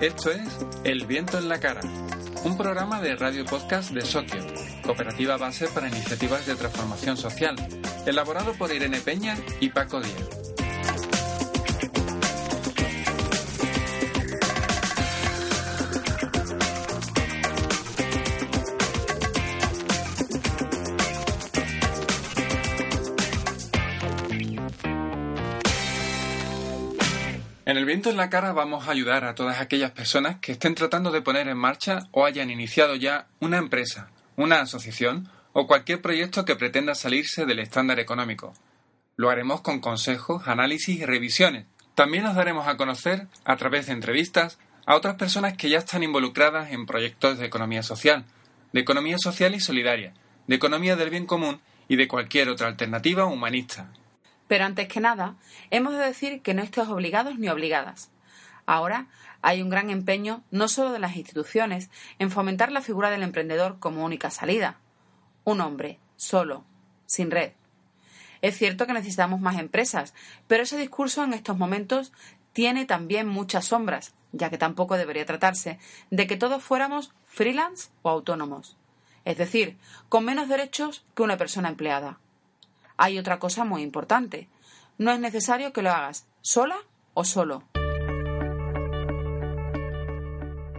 Esto es El viento en la cara, un programa de radio podcast de Sotio, cooperativa base para iniciativas de transformación social, elaborado por Irene Peña y Paco Díaz. En el viento en la cara vamos a ayudar a todas aquellas personas que estén tratando de poner en marcha o hayan iniciado ya una empresa, una asociación o cualquier proyecto que pretenda salirse del estándar económico. Lo haremos con consejos, análisis y revisiones. También nos daremos a conocer, a través de entrevistas, a otras personas que ya están involucradas en proyectos de economía social, de economía social y solidaria, de economía del bien común y de cualquier otra alternativa humanista. Pero antes que nada, hemos de decir que no estés obligados ni obligadas. Ahora hay un gran empeño, no solo de las instituciones, en fomentar la figura del emprendedor como única salida. Un hombre, solo, sin red. Es cierto que necesitamos más empresas, pero ese discurso en estos momentos tiene también muchas sombras, ya que tampoco debería tratarse de que todos fuéramos freelance o autónomos. Es decir, con menos derechos que una persona empleada hay otra cosa muy importante. No es necesario que lo hagas sola o solo.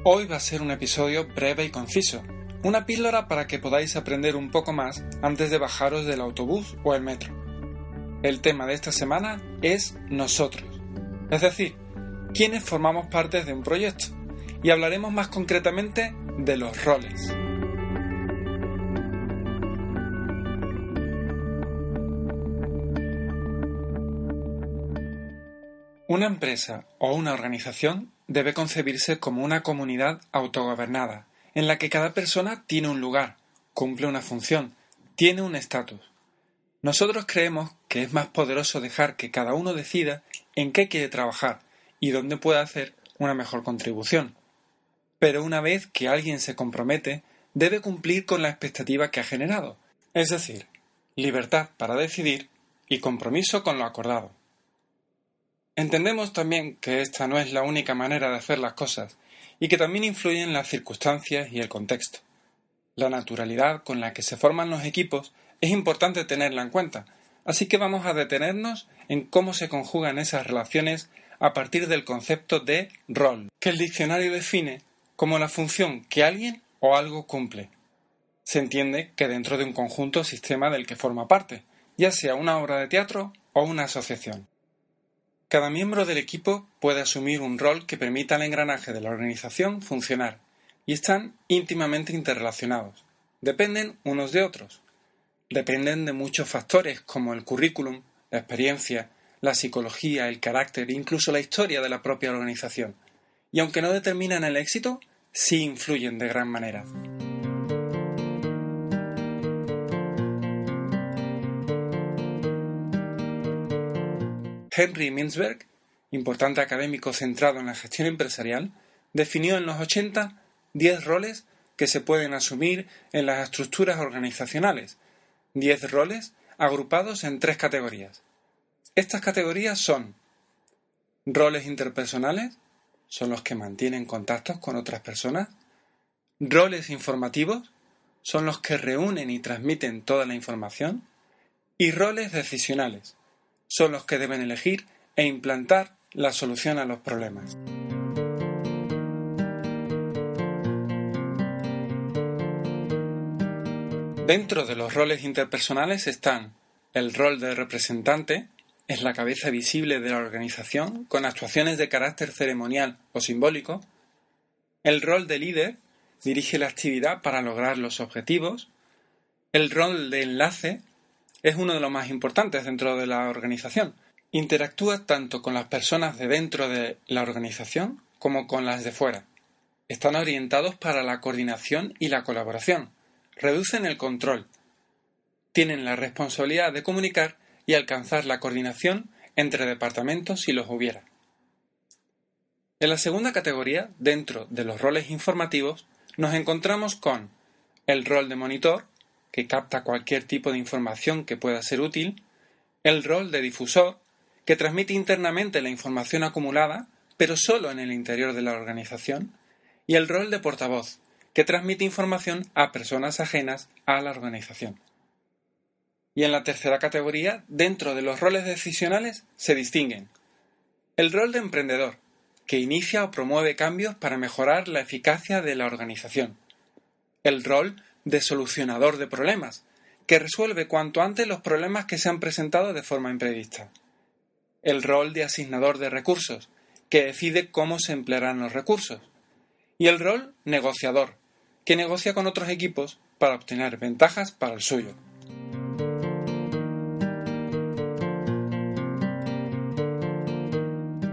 Hoy va a ser un episodio breve y conciso, una píldora para que podáis aprender un poco más antes de bajaros del autobús o el metro. El tema de esta semana es nosotros, es decir, quienes formamos parte de un proyecto, y hablaremos más concretamente de los roles. Una empresa o una organización debe concebirse como una comunidad autogobernada, en la que cada persona tiene un lugar, cumple una función, tiene un estatus. Nosotros creemos que es más poderoso dejar que cada uno decida en qué quiere trabajar y dónde puede hacer una mejor contribución. Pero una vez que alguien se compromete, debe cumplir con la expectativa que ha generado, es decir, libertad para decidir y compromiso con lo acordado. Entendemos también que esta no es la única manera de hacer las cosas y que también influyen las circunstancias y el contexto. La naturalidad con la que se forman los equipos es importante tenerla en cuenta, así que vamos a detenernos en cómo se conjugan esas relaciones a partir del concepto de rol, que el diccionario define como la función que alguien o algo cumple. Se entiende que dentro de un conjunto o sistema del que forma parte, ya sea una obra de teatro o una asociación. Cada miembro del equipo puede asumir un rol que permita al engranaje de la organización funcionar, y están íntimamente interrelacionados. Dependen unos de otros. Dependen de muchos factores como el currículum, la experiencia, la psicología, el carácter incluso la historia de la propia organización. Y aunque no determinan el éxito, sí influyen de gran manera. Henry Mintzberg, importante académico centrado en la gestión empresarial, definió en los 80 10 roles que se pueden asumir en las estructuras organizacionales, 10 roles agrupados en tres categorías. Estas categorías son roles interpersonales, son los que mantienen contactos con otras personas, roles informativos, son los que reúnen y transmiten toda la información, y roles decisionales, son los que deben elegir e implantar la solución a los problemas. Dentro de los roles interpersonales están el rol de representante, es la cabeza visible de la organización con actuaciones de carácter ceremonial o simbólico, el rol de líder, dirige la actividad para lograr los objetivos, el rol de enlace, es uno de los más importantes dentro de la organización. Interactúa tanto con las personas de dentro de la organización como con las de fuera. Están orientados para la coordinación y la colaboración. Reducen el control. Tienen la responsabilidad de comunicar y alcanzar la coordinación entre departamentos si los hubiera. En la segunda categoría, dentro de los roles informativos, nos encontramos con el rol de monitor, que capta cualquier tipo de información que pueda ser útil, el rol de difusor, que transmite internamente la información acumulada, pero solo en el interior de la organización, y el rol de portavoz, que transmite información a personas ajenas a la organización. Y en la tercera categoría, dentro de los roles decisionales, se distinguen el rol de emprendedor, que inicia o promueve cambios para mejorar la eficacia de la organización. El rol de solucionador de problemas, que resuelve cuanto antes los problemas que se han presentado de forma imprevista. El rol de asignador de recursos, que decide cómo se emplearán los recursos. Y el rol negociador, que negocia con otros equipos para obtener ventajas para el suyo.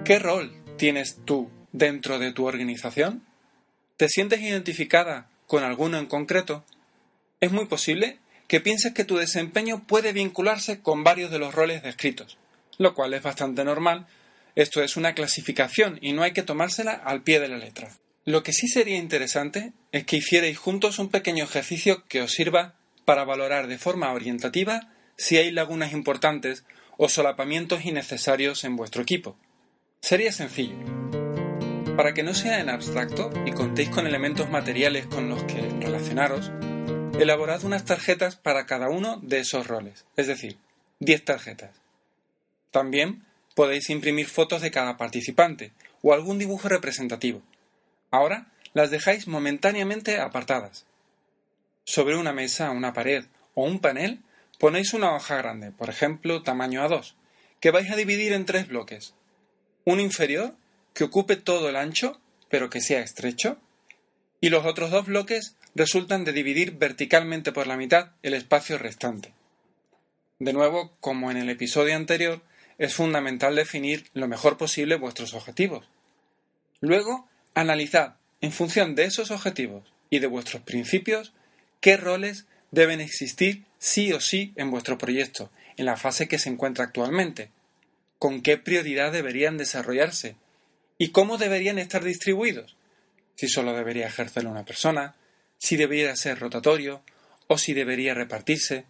¿Qué rol tienes tú dentro de tu organización? ¿Te sientes identificada con alguno en concreto? Es muy posible que pienses que tu desempeño puede vincularse con varios de los roles descritos, lo cual es bastante normal. Esto es una clasificación y no hay que tomársela al pie de la letra. Lo que sí sería interesante es que hicierais juntos un pequeño ejercicio que os sirva para valorar de forma orientativa si hay lagunas importantes o solapamientos innecesarios en vuestro equipo. Sería sencillo. Para que no sea en abstracto y contéis con elementos materiales con los que relacionaros, elaborad unas tarjetas para cada uno de esos roles, es decir, 10 tarjetas. También podéis imprimir fotos de cada participante o algún dibujo representativo. Ahora las dejáis momentáneamente apartadas. Sobre una mesa, una pared o un panel ponéis una hoja grande, por ejemplo, tamaño A2, que vais a dividir en tres bloques un inferior que ocupe todo el ancho, pero que sea estrecho, y los otros dos bloques resultan de dividir verticalmente por la mitad el espacio restante. De nuevo, como en el episodio anterior, es fundamental definir lo mejor posible vuestros objetivos. Luego, analizad, en función de esos objetivos y de vuestros principios, qué roles deben existir sí o sí en vuestro proyecto, en la fase que se encuentra actualmente, con qué prioridad deberían desarrollarse y cómo deberían estar distribuidos. Si solo debería ejercerlo una persona, si debería ser rotatorio o si debería repartirse.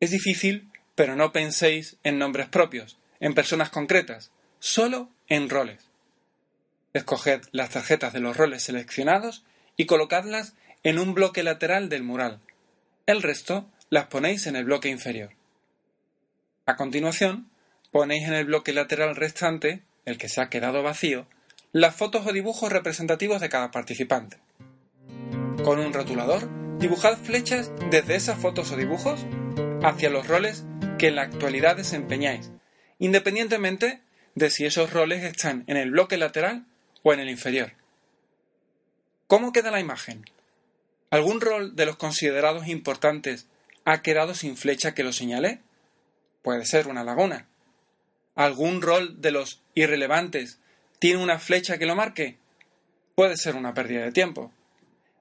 Es difícil, pero no penséis en nombres propios, en personas concretas, solo en roles. Escoged las tarjetas de los roles seleccionados y colocadlas en un bloque lateral del mural. El resto las ponéis en el bloque inferior. A continuación, ponéis en el bloque lateral restante, el que se ha quedado vacío, las fotos o dibujos representativos de cada participante. Con un rotulador, dibujad flechas desde esas fotos o dibujos hacia los roles que en la actualidad desempeñáis, independientemente de si esos roles están en el bloque lateral o en el inferior. ¿Cómo queda la imagen? ¿Algún rol de los considerados importantes ha quedado sin flecha que lo señale? Puede ser una laguna, algún rol de los irrelevantes tiene una flecha que lo marque, puede ser una pérdida de tiempo.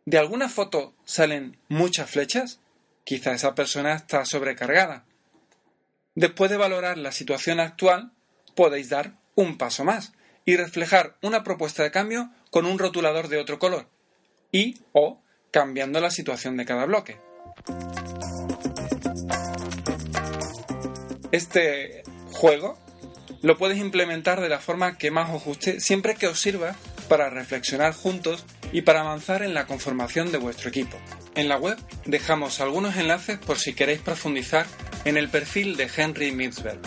¿De alguna foto salen muchas flechas? Quizá esa persona está sobrecargada. Después de valorar la situación actual, podéis dar un paso más y reflejar una propuesta de cambio con un rotulador de otro color y o cambiando la situación de cada bloque. Este juego lo puedes implementar de la forma que más os guste, siempre que os sirva para reflexionar juntos y para avanzar en la conformación de vuestro equipo. En la web dejamos algunos enlaces por si queréis profundizar en el perfil de Henry Mitzberg.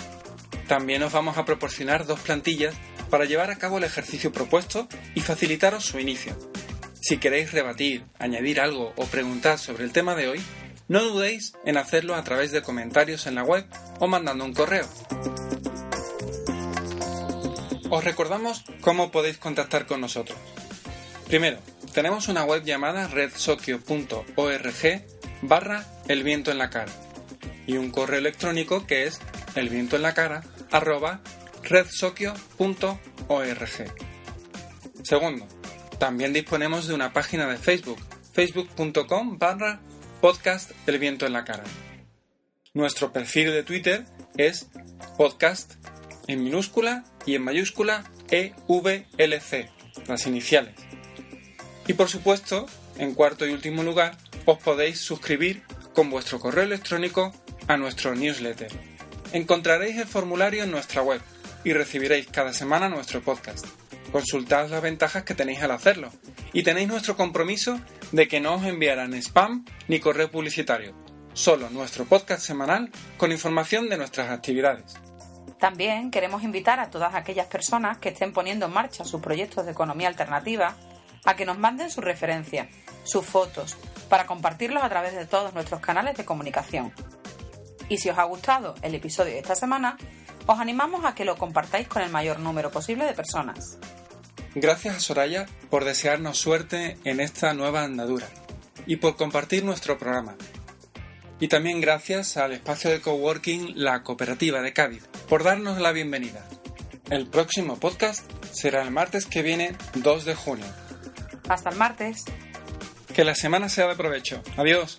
También os vamos a proporcionar dos plantillas para llevar a cabo el ejercicio propuesto y facilitaros su inicio. Si queréis rebatir, añadir algo o preguntar sobre el tema de hoy, no dudéis en hacerlo a través de comentarios en la web o mandando un correo. Os recordamos cómo podéis contactar con nosotros. Primero, tenemos una web llamada redsoccio.org barra el viento en la cara y un correo electrónico que es elvientoenlacara arroba redsoccio.org. Segundo, también disponemos de una página de Facebook, facebook.com barra podcast El viento en la cara. Nuestro perfil de Twitter es podcast en minúscula y en mayúscula EVLC, las iniciales. Y por supuesto, en cuarto y último lugar, os podéis suscribir con vuestro correo electrónico a nuestro newsletter. Encontraréis el formulario en nuestra web y recibiréis cada semana nuestro podcast. Consultad las ventajas que tenéis al hacerlo y tenéis nuestro compromiso de que no os enviarán spam ni correo publicitario, solo nuestro podcast semanal con información de nuestras actividades. También queremos invitar a todas aquellas personas que estén poniendo en marcha sus proyectos de economía alternativa a que nos manden sus referencias, sus fotos, para compartirlos a través de todos nuestros canales de comunicación. Y si os ha gustado el episodio de esta semana, os animamos a que lo compartáis con el mayor número posible de personas. Gracias a Soraya por desearnos suerte en esta nueva andadura y por compartir nuestro programa. Y también gracias al espacio de coworking La Cooperativa de Cádiz por darnos la bienvenida. El próximo podcast será el martes que viene, 2 de junio. Hasta el martes. Que la semana sea de provecho. Adiós.